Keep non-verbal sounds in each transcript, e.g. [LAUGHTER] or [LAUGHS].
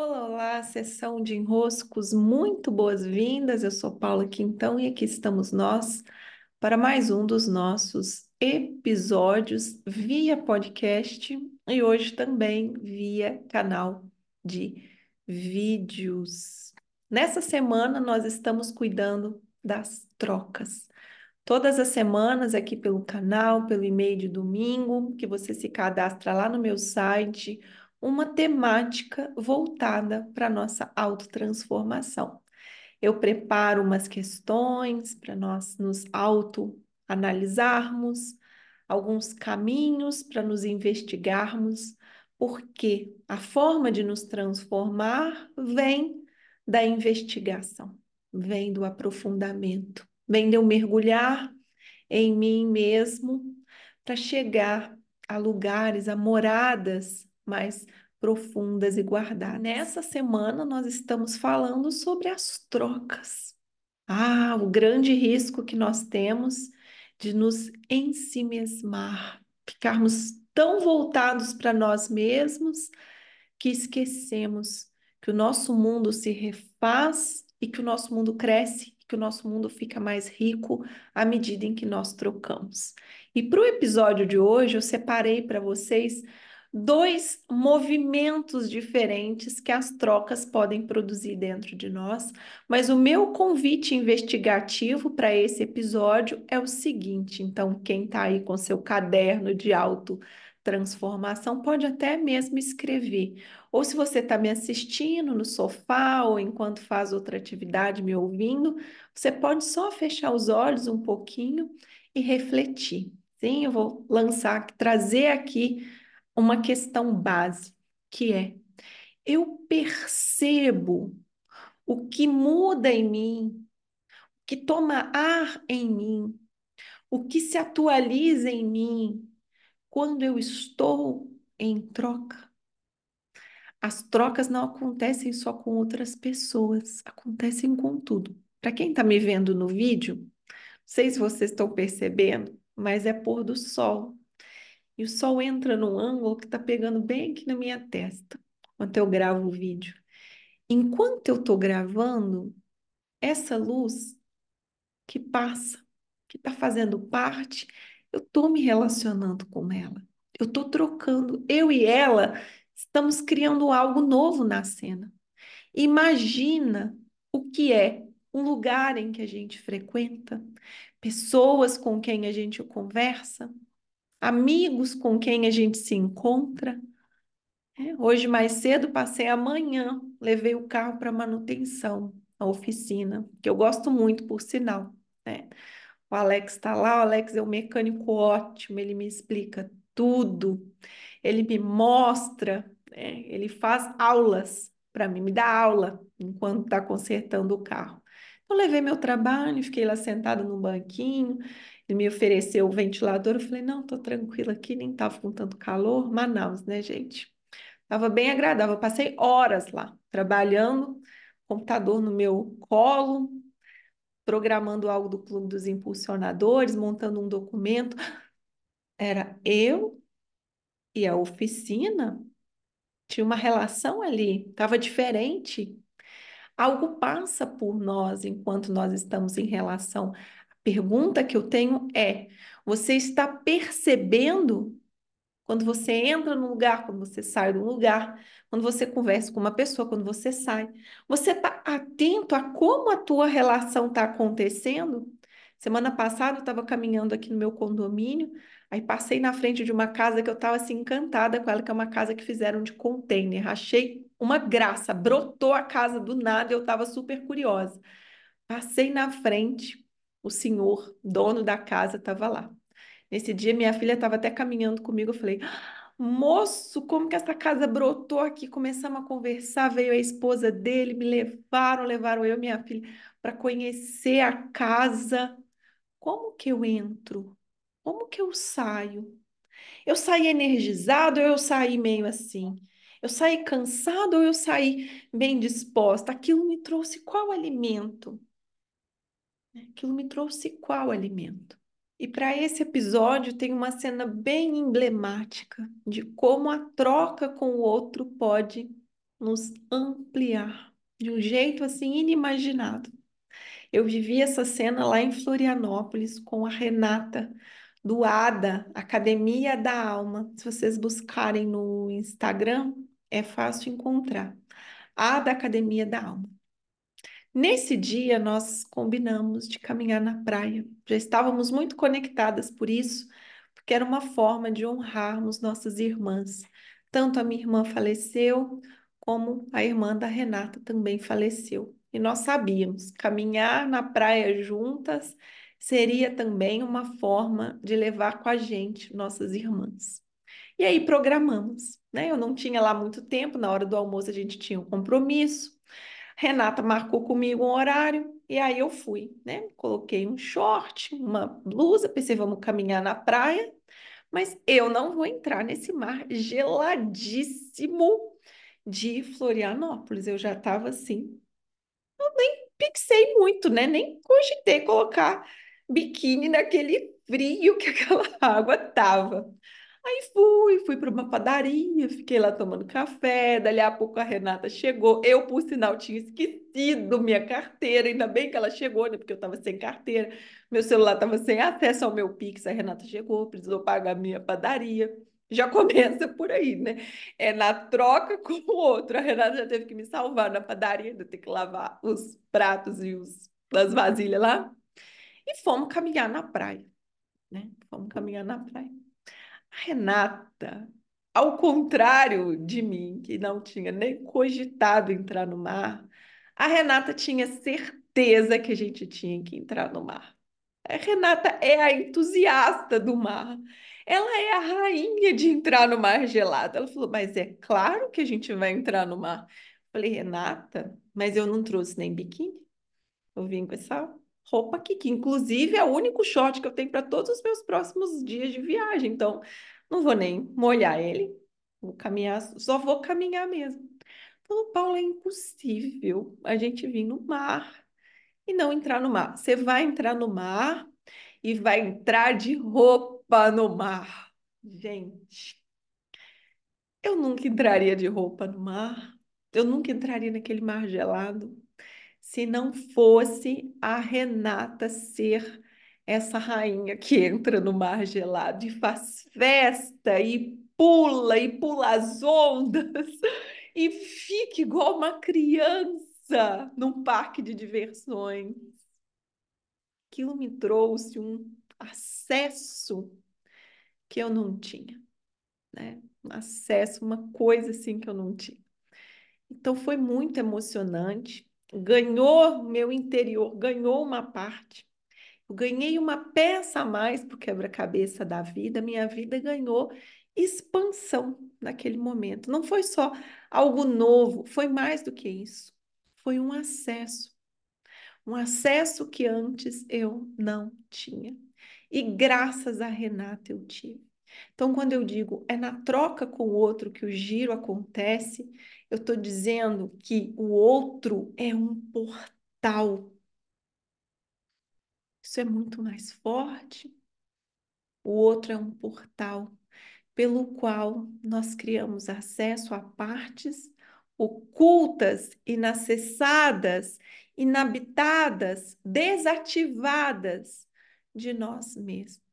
Olá, olá, sessão de enroscos, muito boas-vindas. Eu sou Paula Quintão e aqui estamos nós para mais um dos nossos episódios via podcast e hoje também via canal de vídeos. Nessa semana nós estamos cuidando das trocas. Todas as semanas aqui pelo canal, pelo e-mail de domingo, que você se cadastra lá no meu site uma temática voltada para a nossa autotransformação. Eu preparo umas questões para nós nos autoanalisarmos, alguns caminhos para nos investigarmos, porque a forma de nos transformar vem da investigação, vem do aprofundamento, vem de eu mergulhar em mim mesmo para chegar a lugares, a moradas mais profundas e guardadas. Nessa semana, nós estamos falando sobre as trocas. Ah, o grande risco que nós temos de nos ensimesmar, ficarmos tão voltados para nós mesmos que esquecemos que o nosso mundo se refaz e que o nosso mundo cresce, que o nosso mundo fica mais rico à medida em que nós trocamos. E para o episódio de hoje, eu separei para vocês dois movimentos diferentes que as trocas podem produzir dentro de nós, mas o meu convite investigativo para esse episódio é o seguinte: então, quem está aí com seu caderno de auto transformação pode até mesmo escrever. Ou se você está me assistindo no sofá ou enquanto faz outra atividade me ouvindo, você pode só fechar os olhos um pouquinho e refletir. Sim, eu vou lançar, trazer aqui uma questão base, que é: eu percebo o que muda em mim, o que toma ar em mim, o que se atualiza em mim quando eu estou em troca. As trocas não acontecem só com outras pessoas, acontecem com tudo. Para quem está me vendo no vídeo, não sei se vocês estão percebendo, mas é pôr do sol. E o sol entra num ângulo que está pegando bem aqui na minha testa, enquanto eu gravo o vídeo. Enquanto eu estou gravando, essa luz que passa, que está fazendo parte, eu estou me relacionando com ela. Eu estou trocando. Eu e ela estamos criando algo novo na cena. Imagina o que é um lugar em que a gente frequenta, pessoas com quem a gente conversa, amigos com quem a gente se encontra. É, hoje, mais cedo, passei amanhã, levei o carro para manutenção, a oficina, que eu gosto muito, por sinal. Né? O Alex está lá, o Alex é um mecânico ótimo, ele me explica tudo, ele me mostra, né? ele faz aulas para mim, me dá aula enquanto está consertando o carro. Eu levei meu trabalho, fiquei lá sentado no banquinho, ele me ofereceu o ventilador, eu falei, não, tô tranquila aqui, nem tava com tanto calor. Manaus, né, gente? Tava bem agradável, eu passei horas lá, trabalhando, computador no meu colo, programando algo do Clube dos Impulsionadores, montando um documento. Era eu e a oficina, tinha uma relação ali, estava diferente. Algo passa por nós enquanto nós estamos em relação pergunta que eu tenho é: você está percebendo quando você entra num lugar, quando você sai de um lugar, quando você conversa com uma pessoa, quando você sai? Você está atento a como a tua relação está acontecendo? Semana passada eu estava caminhando aqui no meu condomínio, aí passei na frente de uma casa que eu estava assim encantada com ela, que é uma casa que fizeram de container. Achei uma graça, brotou a casa do nada, eu estava super curiosa. Passei na frente, o senhor, dono da casa, estava lá. Nesse dia, minha filha estava até caminhando comigo. Eu falei, moço, como que essa casa brotou aqui? Começamos a conversar. Veio a esposa dele, me levaram, levaram eu e minha filha para conhecer a casa. Como que eu entro? Como que eu saio? Eu saí energizado ou eu saí meio assim? Eu saí cansado ou eu saí bem disposta? Aquilo me trouxe qual alimento? Aquilo me trouxe qual alimento? E para esse episódio tem uma cena bem emblemática de como a troca com o outro pode nos ampliar de um jeito assim inimaginado. Eu vivi essa cena lá em Florianópolis com a Renata do ADA, Academia da Alma. Se vocês buscarem no Instagram, é fácil encontrar. ADA Academia da Alma. Nesse dia, nós combinamos de caminhar na praia. Já estávamos muito conectadas por isso, porque era uma forma de honrarmos nossas irmãs. Tanto a minha irmã faleceu, como a irmã da Renata também faleceu. E nós sabíamos, caminhar na praia juntas seria também uma forma de levar com a gente nossas irmãs. E aí programamos, né? Eu não tinha lá muito tempo, na hora do almoço a gente tinha um compromisso. Renata marcou comigo um horário e aí eu fui, né? Coloquei um short, uma blusa, pensei, vamos caminhar na praia, mas eu não vou entrar nesse mar geladíssimo de Florianópolis. Eu já estava assim, eu nem pixei muito, né? Nem cogitei colocar biquíni naquele frio que [LAUGHS] aquela água tava. Aí fui, fui para uma padaria, fiquei lá tomando café. Dali a pouco a Renata chegou. Eu, por sinal, tinha esquecido minha carteira. Ainda bem que ela chegou, né? Porque eu estava sem carteira. Meu celular estava sem acesso ao meu Pix. A Renata chegou, precisou pagar minha padaria. Já [LAUGHS] começa por aí, né? É na troca com o outro. A Renata já teve que me salvar na padaria, ainda ter que lavar os pratos e os, as vasilhas lá. E fomos caminhar na praia, né? Fomos caminhar na praia. Renata, ao contrário de mim, que não tinha nem cogitado entrar no mar, a Renata tinha certeza que a gente tinha que entrar no mar. A Renata é a entusiasta do mar. Ela é a rainha de entrar no mar gelado. Ela falou: Mas é claro que a gente vai entrar no mar. Eu falei: Renata, mas eu não trouxe nem biquíni. Eu vim com essa roupa aqui, que inclusive é o único short que eu tenho para todos os meus próximos dias de viagem. Então, não vou nem molhar ele, vou caminhar, só vou caminhar mesmo. Falou, Paulo, é impossível a gente vir no mar e não entrar no mar. Você vai entrar no mar e vai entrar de roupa no mar. Gente, eu nunca entraria de roupa no mar. Eu nunca entraria naquele mar gelado se não fosse a Renata ser essa rainha que entra no mar gelado e faz festa e pula e pula as ondas e fica igual uma criança num parque de diversões. Aquilo me trouxe um acesso que eu não tinha, né? Um acesso, uma coisa assim que eu não tinha. Então foi muito emocionante ganhou meu interior, ganhou uma parte. Eu ganhei uma peça a mais para o quebra-cabeça da vida, minha vida ganhou expansão naquele momento. Não foi só algo novo, foi mais do que isso. Foi um acesso. Um acesso que antes eu não tinha. E graças a Renata eu tive. Então, quando eu digo é na troca com o outro que o giro acontece, eu estou dizendo que o outro é um portal. Isso é muito mais forte. O outro é um portal pelo qual nós criamos acesso a partes ocultas, inacessadas, inabitadas, desativadas de nós mesmos.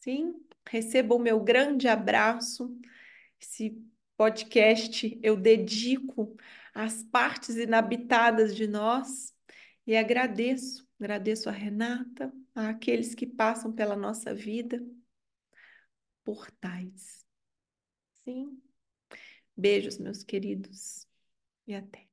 Sim, receba o meu grande abraço. Esse podcast eu dedico às partes inabitadas de nós e agradeço, agradeço a Renata, a aqueles que passam pela nossa vida, portais. Sim. Beijos, meus queridos, e até.